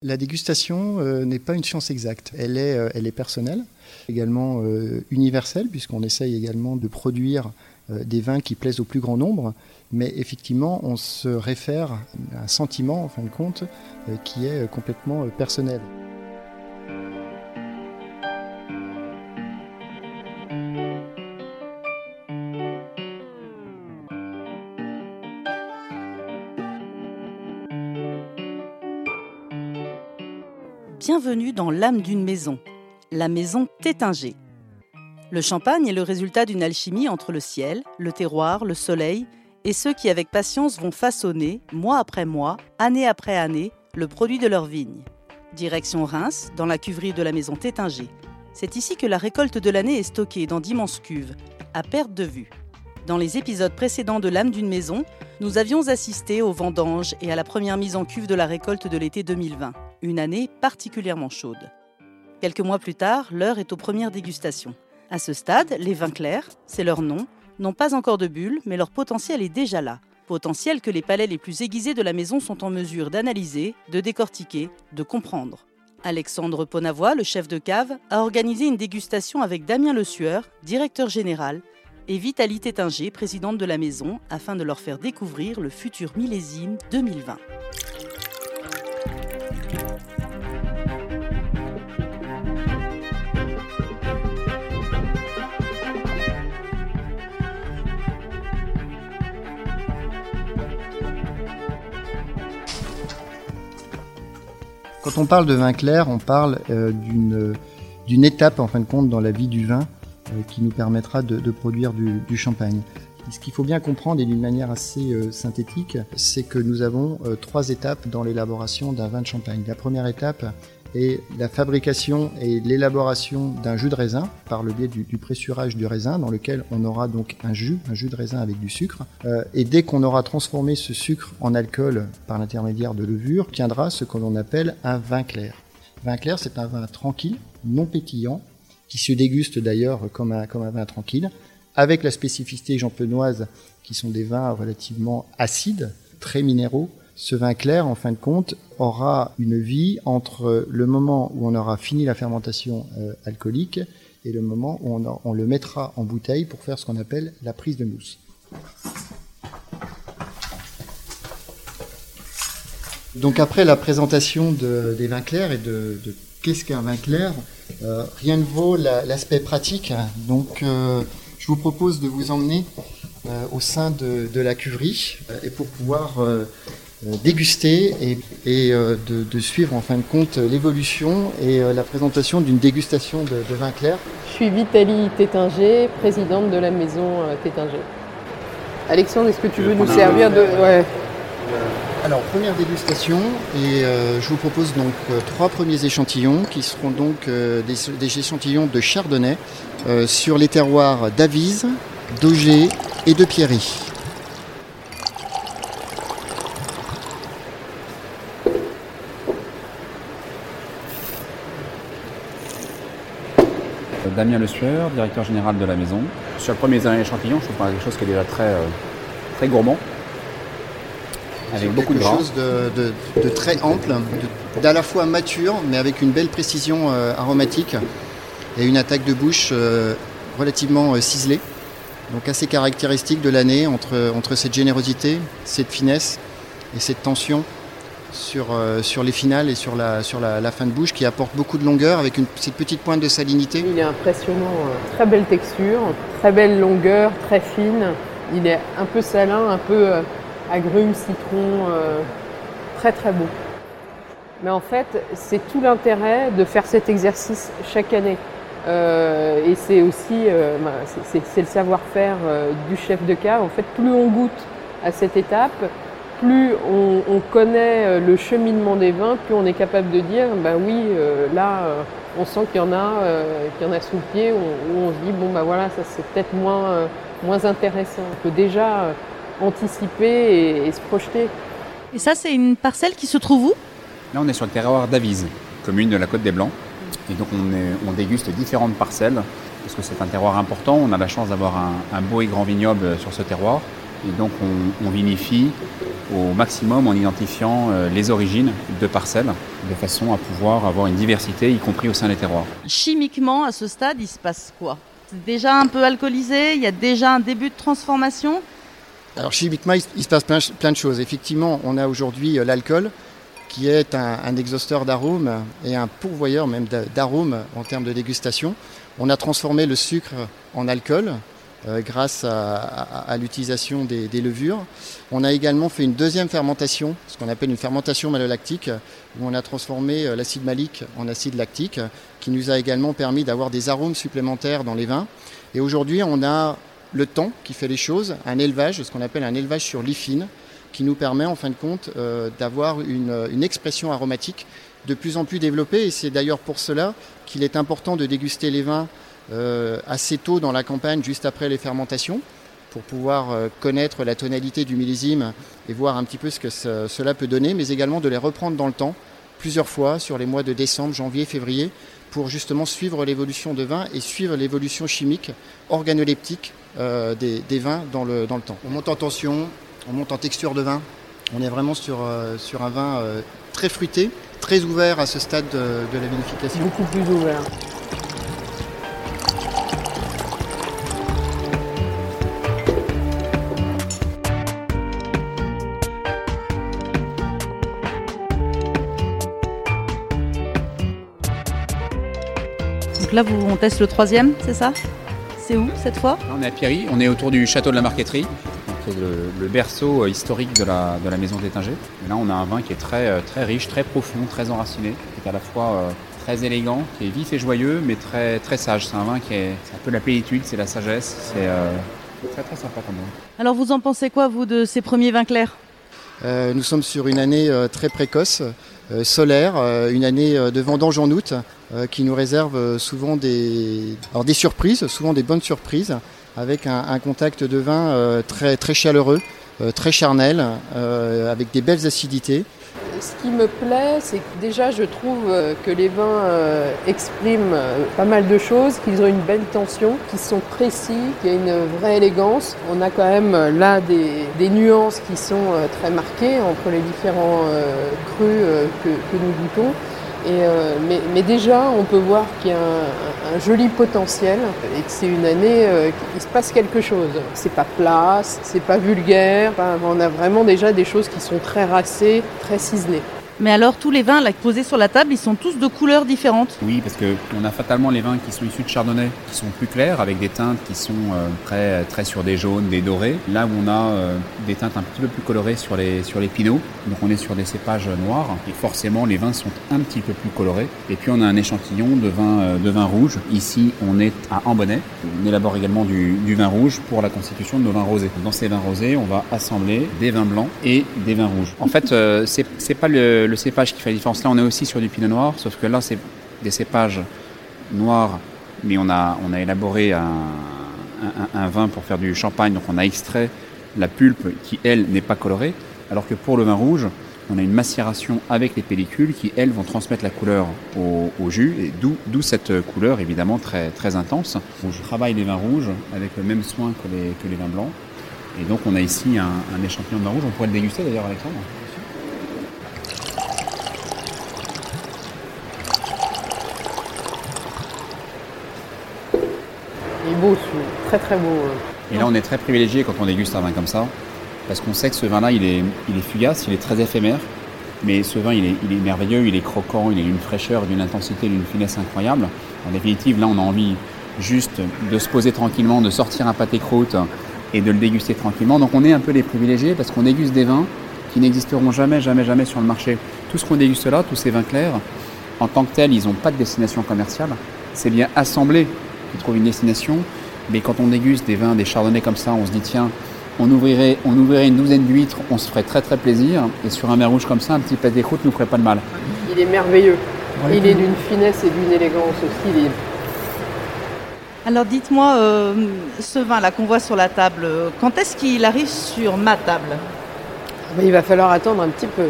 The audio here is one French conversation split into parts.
La dégustation euh, n'est pas une science exacte. Elle est, euh, elle est personnelle, également euh, universelle, puisqu'on essaye également de produire des vins qui plaisent au plus grand nombre. Mais effectivement, on se réfère à un sentiment, en fin de compte, qui est complètement personnel. Bienvenue dans l'âme d'une maison, la maison Tétinger. Le champagne est le résultat d'une alchimie entre le ciel, le terroir, le soleil et ceux qui avec patience vont façonner, mois après mois, année après année, le produit de leur vigne. Direction Reims, dans la cuverie de la maison Tétinger. C'est ici que la récolte de l'année est stockée dans d'immenses cuves, à perte de vue. Dans les épisodes précédents de l'âme d'une maison, nous avions assisté aux vendanges et à la première mise en cuve de la récolte de l'été 2020 une année particulièrement chaude. Quelques mois plus tard, l'heure est aux premières dégustations. À ce stade, les vins clairs, c'est leur nom, n'ont pas encore de bulles, mais leur potentiel est déjà là. Potentiel que les palais les plus aiguisés de la maison sont en mesure d'analyser, de décortiquer, de comprendre. Alexandre Ponavoy, le chef de cave, a organisé une dégustation avec Damien Le Sueur, directeur général, et Vitalie Tétinger, présidente de la maison, afin de leur faire découvrir le futur millésime 2020. Quand on parle de vin clair, on parle euh, d'une étape en fin de compte dans la vie du vin euh, qui nous permettra de, produire du, champagne. ce qu'il faut bien comprendre et d'une manière assez euh, synthétique, c'est que nous avons trois étapes dans l'élaboration d'un vin de champagne. La première étape, et la fabrication et l'élaboration d'un jus de raisin par le biais du, pressurage du raisin dans lequel on aura donc un jus, un jus de raisin avec du sucre. Euh, et dès qu'on aura transformé ce sucre en alcool par l'intermédiaire de levure, tiendra ce que l'on appelle un vin clair. Vin clair, c'est un vin tranquille, non pétillant, qui se déguste d'ailleurs comme un, comme un vin tranquille, avec la spécificité champenoise qui sont des vins relativement acides, très minéraux, ce vin clair, en fin de compte, aura une vie entre le moment où on aura fini la fermentation euh, alcoolique et le moment où on, le mettra en bouteille pour faire ce qu'on appelle la prise de mousse. Donc après la présentation des vins clairs et de, qu'est-ce qu'un vin clair, euh, rien ne vaut l'aspect pratique. Donc euh, je vous propose de vous emmener au sein de, la cuverie et pour pouvoir déguster et, euh, de, suivre en fin de compte l'évolution et euh, la présentation d'une dégustation de, vin clair. Je suis Vitalie Tétinger, présidente de la maison Tétinger. Alexandre, est-ce que tu veux nous servir de... Ouais. Alors, première dégustation, et je vous propose donc trois premiers échantillons qui seront donc des, des, échantillons de chardonnay sur les terroirs d'Avise, d'Auger et de Pierry. Damien Le Sueur, directeur général de la maison. Sur le premier échantillon, je trouve qu'on a quelque chose qui est déjà très, euh, très gourmand. Avec beaucoup de chose de, très ample, d'à la fois mature, mais avec une belle précision euh, aromatique et une attaque de bouche euh, relativement ciselée. Donc assez caractéristique de l'année entre, entre cette générosité, cette finesse et cette tension sur, euh, sur les finales et sur, la, fin de bouche qui apporte beaucoup de longueur avec cette petite pointe de salinité. Il est impressionnant, euh, très belle texture, très belle longueur, très fine. Il est un peu salin, un peu euh, agrume, citron, très très beau. Mais en fait, c'est tout l'intérêt de faire cet exercice chaque année. et c'est aussi c'est le savoir-faire du chef de cave. En fait, plus on goûte à cette étape, plus on, connaît euh, le cheminement des vins, plus on est capable de dire, ben oui, euh, là, euh, on sent qu'il y en a, qu'il y en a sous le pied, où, on se dit, bon, ben voilà, ça c'est peut-être moins, moins intéressant. On peut déjà anticiper et, se projeter. Et ça, c'est une parcelle qui se trouve où? Là, on est sur le terroir d'Avise, commune de la Côte des Blancs. Et donc, on, déguste différentes parcelles, parce que c'est un terroir important. On a la chance d'avoir un, un beau et grand vignoble sur ce terroir Et donc on, vinifie au maximum en identifiant euh, les origines de parcelles, de façon à pouvoir avoir une diversité, y compris au sein des terroirs. Chimiquement, à ce stade, il se passe quoi? C'est déjà un peu alcoolisé, il y a déjà un début de transformation? Alors chimiquement, il se passe plein, de choses. Effectivement, on a aujourd'hui euh, l'alcool, qui est un, exhausteur d'arômes et un pourvoyeur même d'arômes en termes de dégustation. On a transformé le sucre en alcool euh, grâce à, l'utilisation des, levures. On a également fait une deuxième fermentation, ce qu'on appelle une fermentation malolactique, où on a transformé euh, l'acide malique en acide lactique, qui nous a également permis d'avoir des arômes supplémentaires dans les vins. Et aujourd'hui, on a le temps qui fait les choses, un élevage, ce qu'on appelle un élevage sur l'ifine, qui nous permet en fin de compte euh, d'avoir une, expression aromatique de plus en plus développée. Et c'est d'ailleurs pour cela qu'il est important de déguster les vins assez tôt dans la campagne, juste après les fermentations, pour pouvoir euh, connaître la tonalité du millésime et voir un petit peu ce que cela peut donner, mais également de les reprendre dans le temps, plusieurs fois sur les mois de décembre, janvier, février, pour justement suivre l'évolution de vin et suivre l'évolution chimique, organoleptique des, vins dans le, dans le temps. On monte en tension, on monte en texture de vin. On est vraiment sur, euh, sur un vin euh, très fruité, très ouvert à ce stade de, la vinification. Beaucoup plus ouvert. Là, on teste le troisième, c'est ça? C'est où cette fois? On est à Pierry, on est autour du château de la Marqueterie le, berceau euh, historique de la, de la maison d'Étinger. là, on a un vin qui est très, euh, très riche, très profond, très enraciné, qui est à la fois euh, très élégant, qui est vif et joyeux, mais très, très sage. C'est un vin qui est, un peu la plénitude, c'est la sagesse. C'est très très sympa comme vin. Alors, vous en pensez quoi, vous, de ces premiers vins clairs? Nous sommes sur une année très précoce. solaire, une année de vendange en août qui nous réserve souvent des, alors des surprises, souvent des bonnes surprises avec un, contact de vin euh, très, très chaleureux, euh, très charnel, euh, avec des belles acidités. Ce qui me plaît, c'est que déjà je trouve que les vins expriment pas mal de choses, qu'ils ont une belle tension, qu'ils sont précis, qu'il y a une vraie élégance. On a quand même là des, nuances qui sont très marquées entre les différents crus que, que nous goûtons. Euh, mais, déjà, on peut voir qu'il y a un, joli potentiel et que c'est une année euh, qui se passe quelque chose. C'est pas plat, c'est pas vulgaire. on a vraiment déjà des choses qui sont très racées, très ciselées. Mais alors, tous les vins là, posés sur la table, ils sont tous de couleurs différentes Oui, parce qu'on a fatalement les vins qui sont issus de Chardonnay, qui sont plus clairs, avec des teintes qui sont euh, très, très sur des jaunes, des dorés. Là où on a euh, des teintes un petit peu plus colorées sur les, sur les pinots, donc on est sur des cépages noirs, et forcément les vins sont un petit peu plus colorés. Et puis on a un échantillon de vin, euh, de vin rouge. Ici, on est à Ambonnet. On élabore également du, du vin rouge pour la constitution de nos vins rosés. Dans ces vins rosés, on va assembler des vins blancs et des vins rouges. En fait, c'est pas le le cépage qui fait la différence. Là, on est aussi sur du pinot noir, sauf que là, c'est des cépages noirs, mais on a, on a élaboré un, vin pour faire du champagne, donc on a extrait la pulpe qui, elle, n'est pas colorée, alors que pour le vin rouge, on a une macération avec les pellicules qui, elles, vont transmettre la couleur au, jus, et d'où cette couleur évidemment très, très intense. je travaille les vins rouges avec le même soin que les, que les vins blancs. Et donc on a ici un, un échantillon de vin rouge, on pourrait le déguster d'ailleurs Alexandre très très beau. Et là, on est très privilégié quand on déguste un vin comme ça, parce qu'on sait que ce vin-là, il est, il est fugace, il est très éphémère, mais ce vin, il est, il est merveilleux, il est croquant, il a une fraîcheur, d'une intensité, d'une finesse incroyable. En définitive, là, on a envie juste de se poser tranquillement, de sortir un pâté croûte et de le déguster tranquillement. Donc, on est un peu les privilégiés parce qu'on déguste des vins qui n'existeront jamais, jamais, jamais sur le marché. Tout ce qu'on déguste là, tous ces vins clairs, en tant que tels, ils n'ont pas de destination commerciale. C'est bien assemblé qui trouve une destination. Mais quand on déguste des vins, des chardonnays comme ça, on se dit tiens, on ouvrirait, on ouvrirait une douzaine d'huîtres, on se ferait très très plaisir. Et sur un vin rouge comme ça, un petit pâté des croûtes nous ferait pas de mal. Il est merveilleux. Il est d'une finesse et d'une élégance aussi. Alors dites-moi, euh, ce vin-là qu'on voit sur la table, quand est-ce qu'il arrive sur ma table? Il va falloir attendre un petit peu.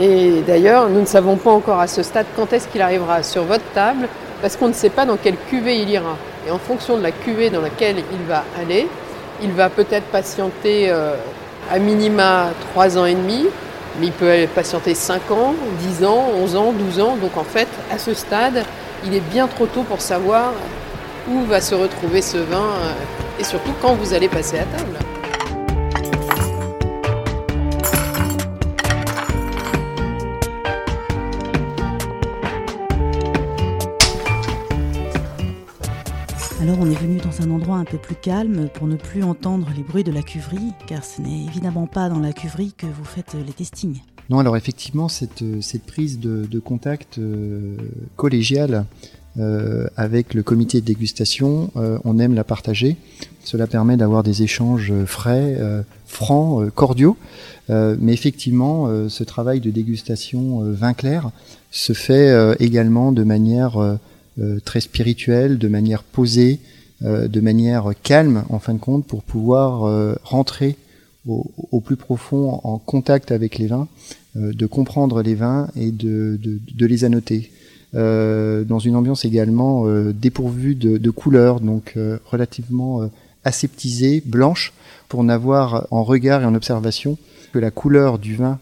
Et d'ailleurs, nous ne savons pas encore à ce stade quand est-ce qu'il arrivera sur votre table parce qu'on ne sait pas dans quelle cuvée il ira. Et en fonction de la cuvée dans laquelle il va aller, il va peut-être patienter euh, à minima 3 ans et demi, mais il peut patienter 5 ans, 10 ans, 11 ans, 12 ans. Donc en fait, à ce stade, il est bien trop tôt pour savoir où va se retrouver ce vin euh, et surtout quand vous allez passer à table. Alors on est venu dans un endroit un peu plus calme pour ne plus entendre les bruits de la cuverie, car ce n'est évidemment pas dans la cuverie que vous faites les testings. Non, alors effectivement, cette, prise de, contact euh, collégiale euh, avec le comité de dégustation, euh, on aime la partager. Cela permet d'avoir des échanges frais, francs, cordiaux. Mais effectivement, ce travail de dégustation vin clair se fait également de manière très spirituel, de manière posée, euh, de manière calme en fin de compte pour pouvoir euh, rentrer au, plus profond en contact avec les vins, de comprendre les vins et de, les annoter. dans une ambiance également dépourvue de, couleurs, donc relativement aseptisée, blanche, pour n'avoir en regard et en observation que la couleur du vin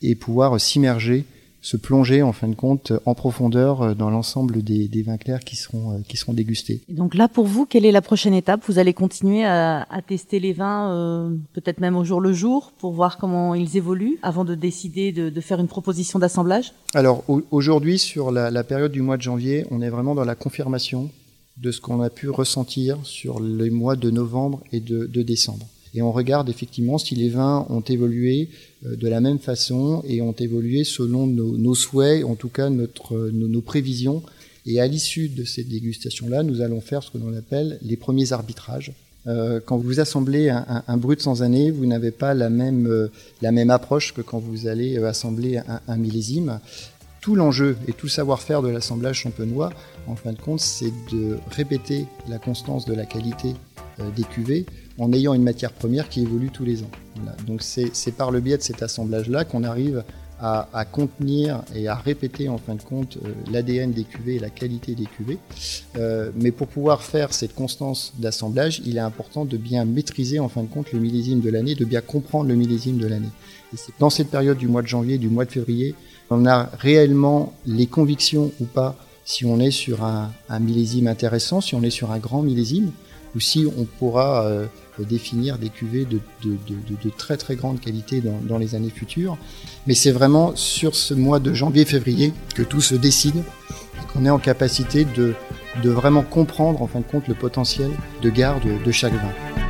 et pouvoir s'immerger se plonger en fin de compte en profondeur euh, dans l'ensemble des, vins clairs qui seront, euh, qui seront dégustés. donc là, pour vous, quelle est la prochaine étape? Vous allez continuer à, tester les vins, euh, peut-être même au jour le jour, pour voir comment ils évoluent, avant de décider de, faire une proposition d'assemblage? Alors aujourd'hui, sur la, période du mois de janvier, on est vraiment dans la confirmation de ce qu'on a pu ressentir sur les mois de novembre et de décembre et on regarde effectivement si les vins ont évolué euh, de la même façon et ont évolué selon nos, souhaits, en tout cas notre, nos, prévisions. Et à l'issue de cette dégustation-là, nous allons faire ce que l'on appelle les premiers arbitrages. Euh, quand vous assemblez un, un, brut sans année, vous n'avez pas la même, euh, la même approche que quand vous allez assembler un, un millésime. Tout l'enjeu et tout savoir-faire de l'assemblage champenois, en fin de compte, c'est de répéter la constance de la qualité des cuvées en ayant une matière première qui évolue tous les ans. Donc c'est par le biais de cet assemblage-là qu'on arrive à, contenir et à répéter en fin de compte euh, l'ADN des cuvées et la qualité des cuvées. Euh, mais pour pouvoir faire cette constance d'assemblage, il est important de bien maîtriser en fin de compte le millésime de l'année, de bien comprendre le millésime de l'année. Et c'est dans cette période du mois de janvier, du mois de février, on a réellement les convictions ou pas si on est sur un, millésime intéressant, si on est sur un grand millésime, ou si on pourra euh, définir des cuvées de, très très grande qualité dans, les années futures. Mais c'est vraiment sur ce mois de janvier-février que tout se décide et qu'on est en capacité de, de vraiment comprendre en fin de compte le potentiel de garde de chaque vin.